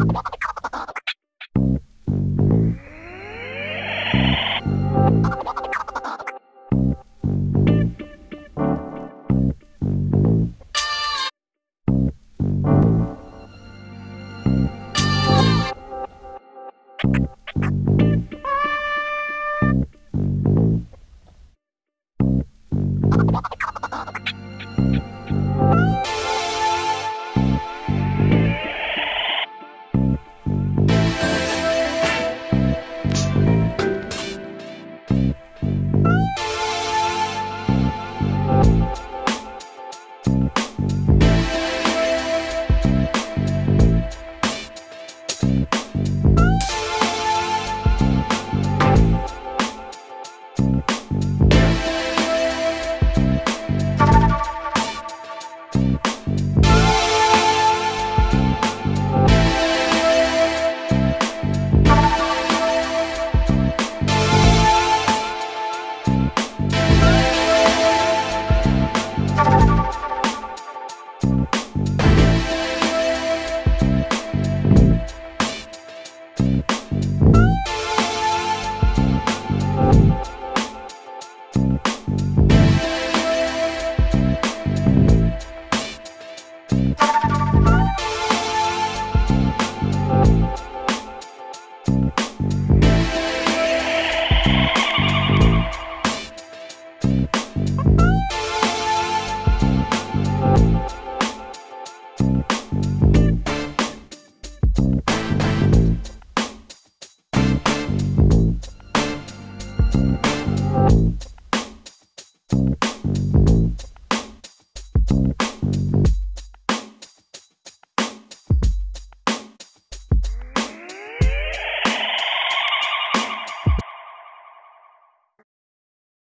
あ。Thank